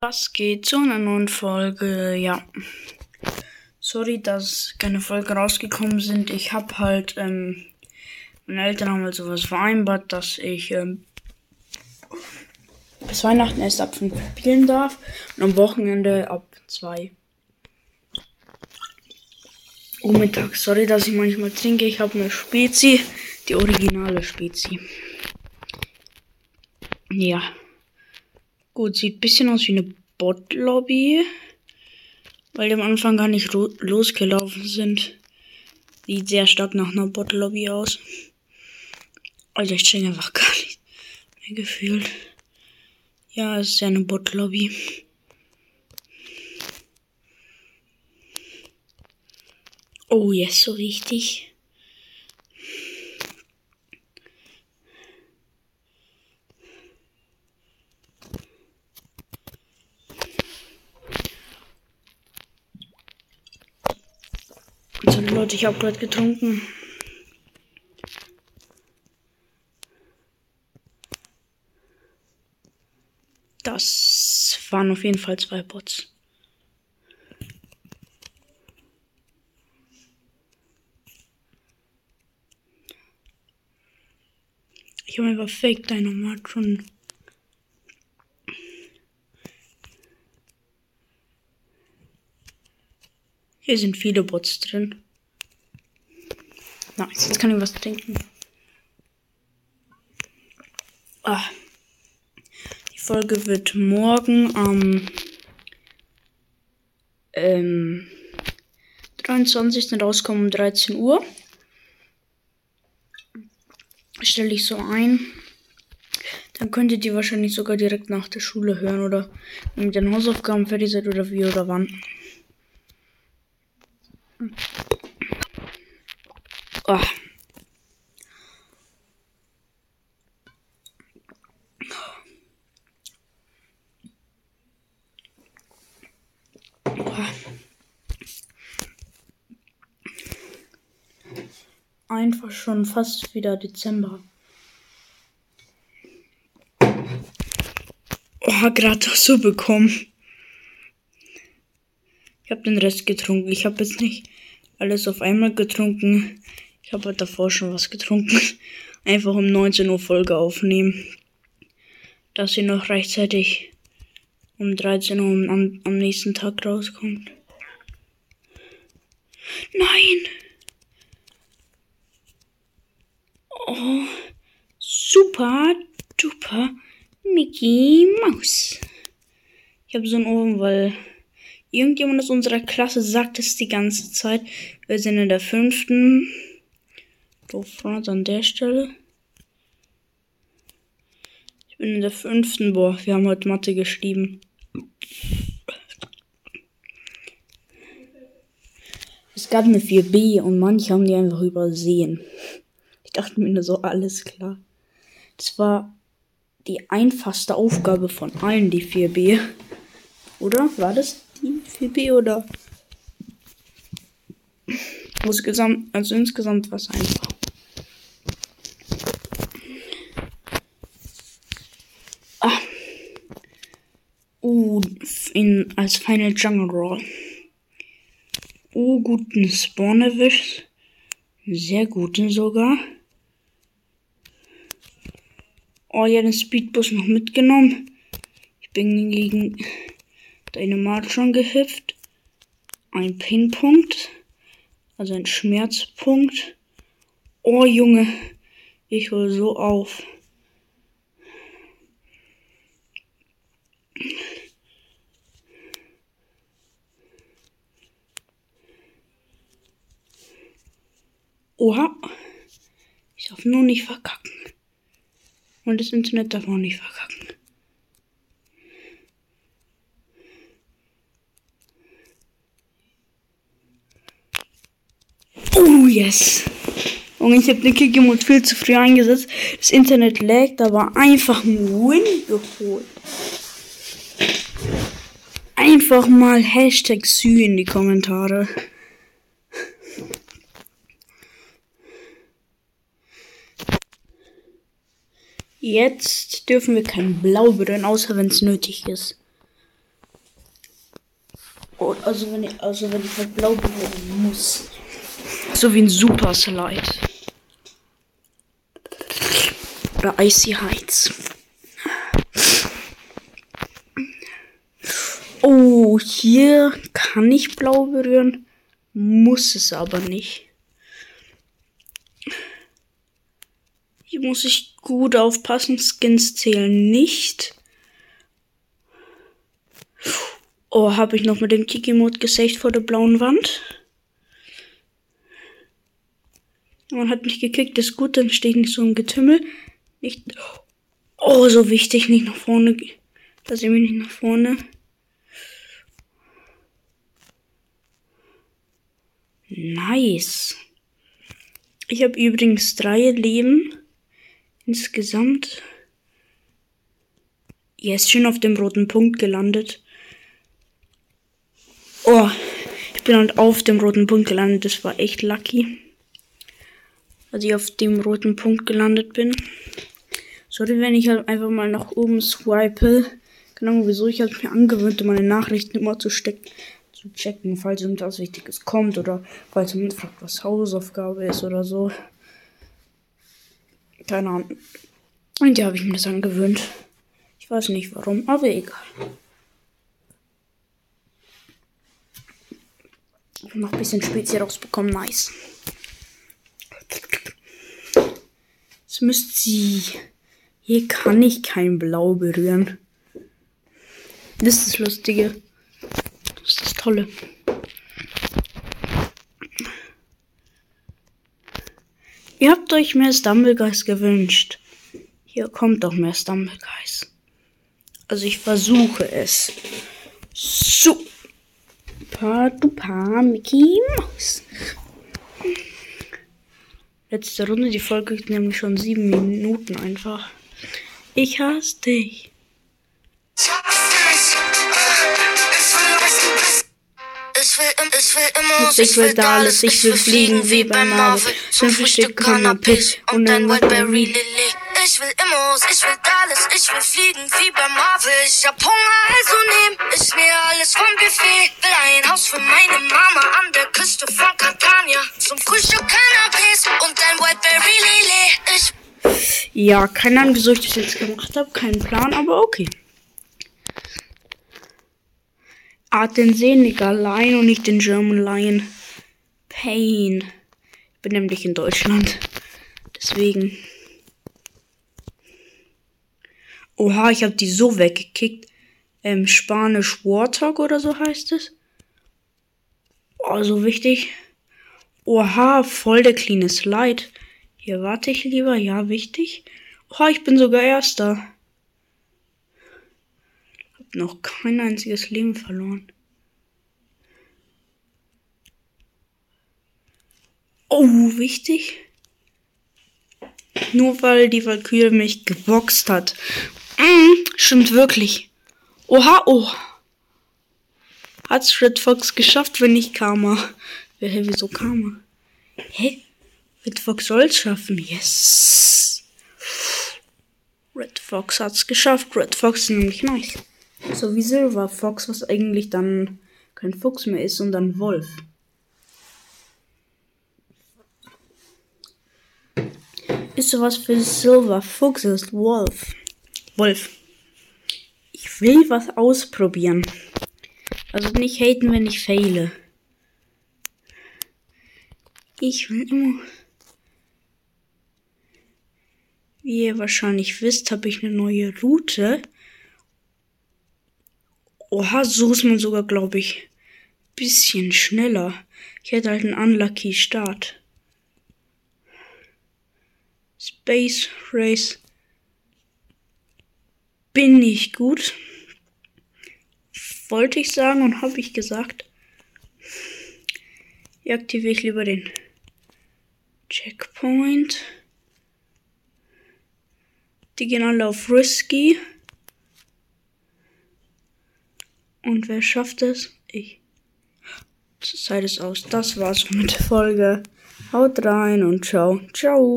Was geht zu einer neuen Folge? Ja. Sorry, dass keine Folgen rausgekommen sind. Ich habe halt, ähm, meine Eltern haben halt sowas vereinbart, dass ich ähm, bis Weihnachten erst ab 5 spielen darf und am Wochenende ab 2. Oh, Mittag. Sorry, dass ich manchmal trinke. Ich habe eine Spezi, die originale Spezi. Ja. Gut, sieht ein bisschen aus wie eine Bot-Lobby. Weil die am Anfang gar nicht losgelaufen sind. Sieht sehr stark nach einer Bot-Lobby aus. Alter, ich check einfach gar nicht mehr gefühlt. Ja, es ist ja eine Bot-Lobby. Oh, yes, so richtig. So, Leute, ich habe gerade getrunken. Das waren auf jeden Fall zwei Bots. Ich habe einfach Fake Dynamite schon. Hier sind viele Bots drin. Nice, jetzt kann ich was trinken. Ah. Die Folge wird morgen am ähm, 23. rauskommen um 13 Uhr. Stelle ich so ein. Dann könntet ihr wahrscheinlich sogar direkt nach der Schule hören oder mit den Hausaufgaben fertig seid oder wie oder wann. Oh. Einfach schon fast wieder Dezember. Oh, gerade so bekommen. Ich habe den Rest getrunken. Ich habe jetzt nicht alles auf einmal getrunken. Ich habe halt davor schon was getrunken. Einfach um 19 Uhr Folge aufnehmen. Dass sie noch rechtzeitig um 13 Uhr am, am nächsten Tag rauskommt. Nein! Oh, super duper Mickey Maus. Ich habe so einen Ohren, weil irgendjemand aus unserer Klasse sagt es die ganze Zeit. Wir sind in der fünften. Front an der Stelle. Ich bin in der fünften. Boah, wir haben heute Mathe geschrieben. Es gab eine 4b und manche haben die einfach übersehen. Ich dachte mir nur so, alles klar. Das war die einfachste Aufgabe von allen, die 4b. Oder? War das die 4b oder? Insgesamt, also insgesamt war es einfach. Uh, in, als Final Jungle Roll. Oh, guten Spawn erwischt. Sehr guten sogar. Oh ja, den Speedbus noch mitgenommen. Ich bin gegen deine schon gehüpft. Ein Pinpunkt. Also ein Schmerzpunkt. Oh Junge, ich hol so auf. Oha. Ich darf nur nicht verkacken. Und das Internet darf auch nicht verkacken. Oh yes. Und ich habe den Kickemod viel zu früh eingesetzt. Das Internet laggt, aber einfach ein Win geholt. Einfach mal Hashtag Sü in die Kommentare. Jetzt dürfen wir kein Blau berühren, außer wenn es nötig ist. Und also wenn ich, also wenn ich halt blau berühren muss. So wie ein Super Slide. Oder Icy Heights. Oh, hier kann ich blau berühren. Muss es aber nicht. Hier muss ich gut aufpassen. Skins zählen nicht. Oh, habe ich noch mit dem Kiki-Mode gesaved vor der blauen Wand? Man hat mich gekickt, ist gut, dann stehe ich nicht so im Getümmel. Nicht. Oh, so wichtig, nicht nach vorne. Da sehen wir nicht nach vorne. Nice. Ich habe übrigens drei Leben. Insgesamt. Er ist schön auf dem roten Punkt gelandet. Oh, ich bin halt auf dem roten Punkt gelandet. Das war echt lucky. Als ich auf dem roten Punkt gelandet bin. Sorry, wenn ich halt einfach mal nach oben swipe. Genau, wieso ich halt mir angewöhnt, meine Nachrichten immer zu stecken zu checken, falls irgendwas Wichtiges kommt oder falls jemand fragt, was Hausaufgabe ist oder so. Keine Ahnung. Und ja, habe ich mir das angewöhnt. Ich weiß nicht warum, aber egal. Noch ein bisschen Spezies rausbekommen, nice. Jetzt müsst sie. Hier kann ich kein Blau berühren. Das ist das Lustige. Das ist das Tolle. Ihr habt euch mehr Stumbleguys gewünscht. Hier kommt doch mehr Stumbleguys. Also ich versuche es. So. Duper Mickey Mouse. Letzte Runde, die Folge geht nämlich schon sieben Minuten einfach. Ich hasse dich. Ich will immer, ich will Dallas, ich will fliegen wie bei Marvel. Fünf Stück Cannabis und ein Whiteberry Lily. Ich will Immos, ich will Dallas, ich will fliegen wie bei Marvel. Ich hab Hunger, also nehm ich mir alles vom Buffet. Will ein Haus für meine Mama an der Küste von Catania. Zum Frühstück Cannabis und ein Whiteberry Lily. Ich ja, keine Ahnung, wieso ich das jetzt gemacht habe. Kein Plan, aber okay. Art den Senegal Lion und nicht den German Lion. Pain. Ich bin nämlich in Deutschland. Deswegen. Oha, ich habe die so weggekickt. Ähm, Spanisch Warthog oder so heißt es. Oh, so wichtig. Oha, voll der cleane Slide. Hier warte ich lieber. Ja, wichtig. Oha, ich bin sogar Erster noch kein einziges Leben verloren. Oh, wichtig. Nur weil die Valkyrie mich geboxt hat. Mm, stimmt wirklich. Oha, oh. Hat's Red Fox geschafft, wenn nicht Karma? Hä, wieso Karma? Hä? Red Fox soll's schaffen. Yes. Red Fox hat's geschafft. Red Fox ist nämlich nice. So wie Silver Fox, was eigentlich dann kein Fuchs mehr ist, sondern Wolf. Ist sowas für Silver Fuchs ist Wolf. Wolf. Ich will was ausprobieren. Also nicht haten, wenn ich fehle. Ich will immer. Wie ihr wahrscheinlich wisst, habe ich eine neue Route. Oha, so ist man sogar, glaube ich, bisschen schneller. Ich hätte halt einen unlucky Start. Space Race. Bin ich gut. Wollte ich sagen und habe ich gesagt. Hier aktiviere ich lieber den Checkpoint. Die gehen alle auf Risky. Und wer schafft es? Ich. Zeit ist aus. Das war's mit der Folge. Haut rein und ciao. Ciao.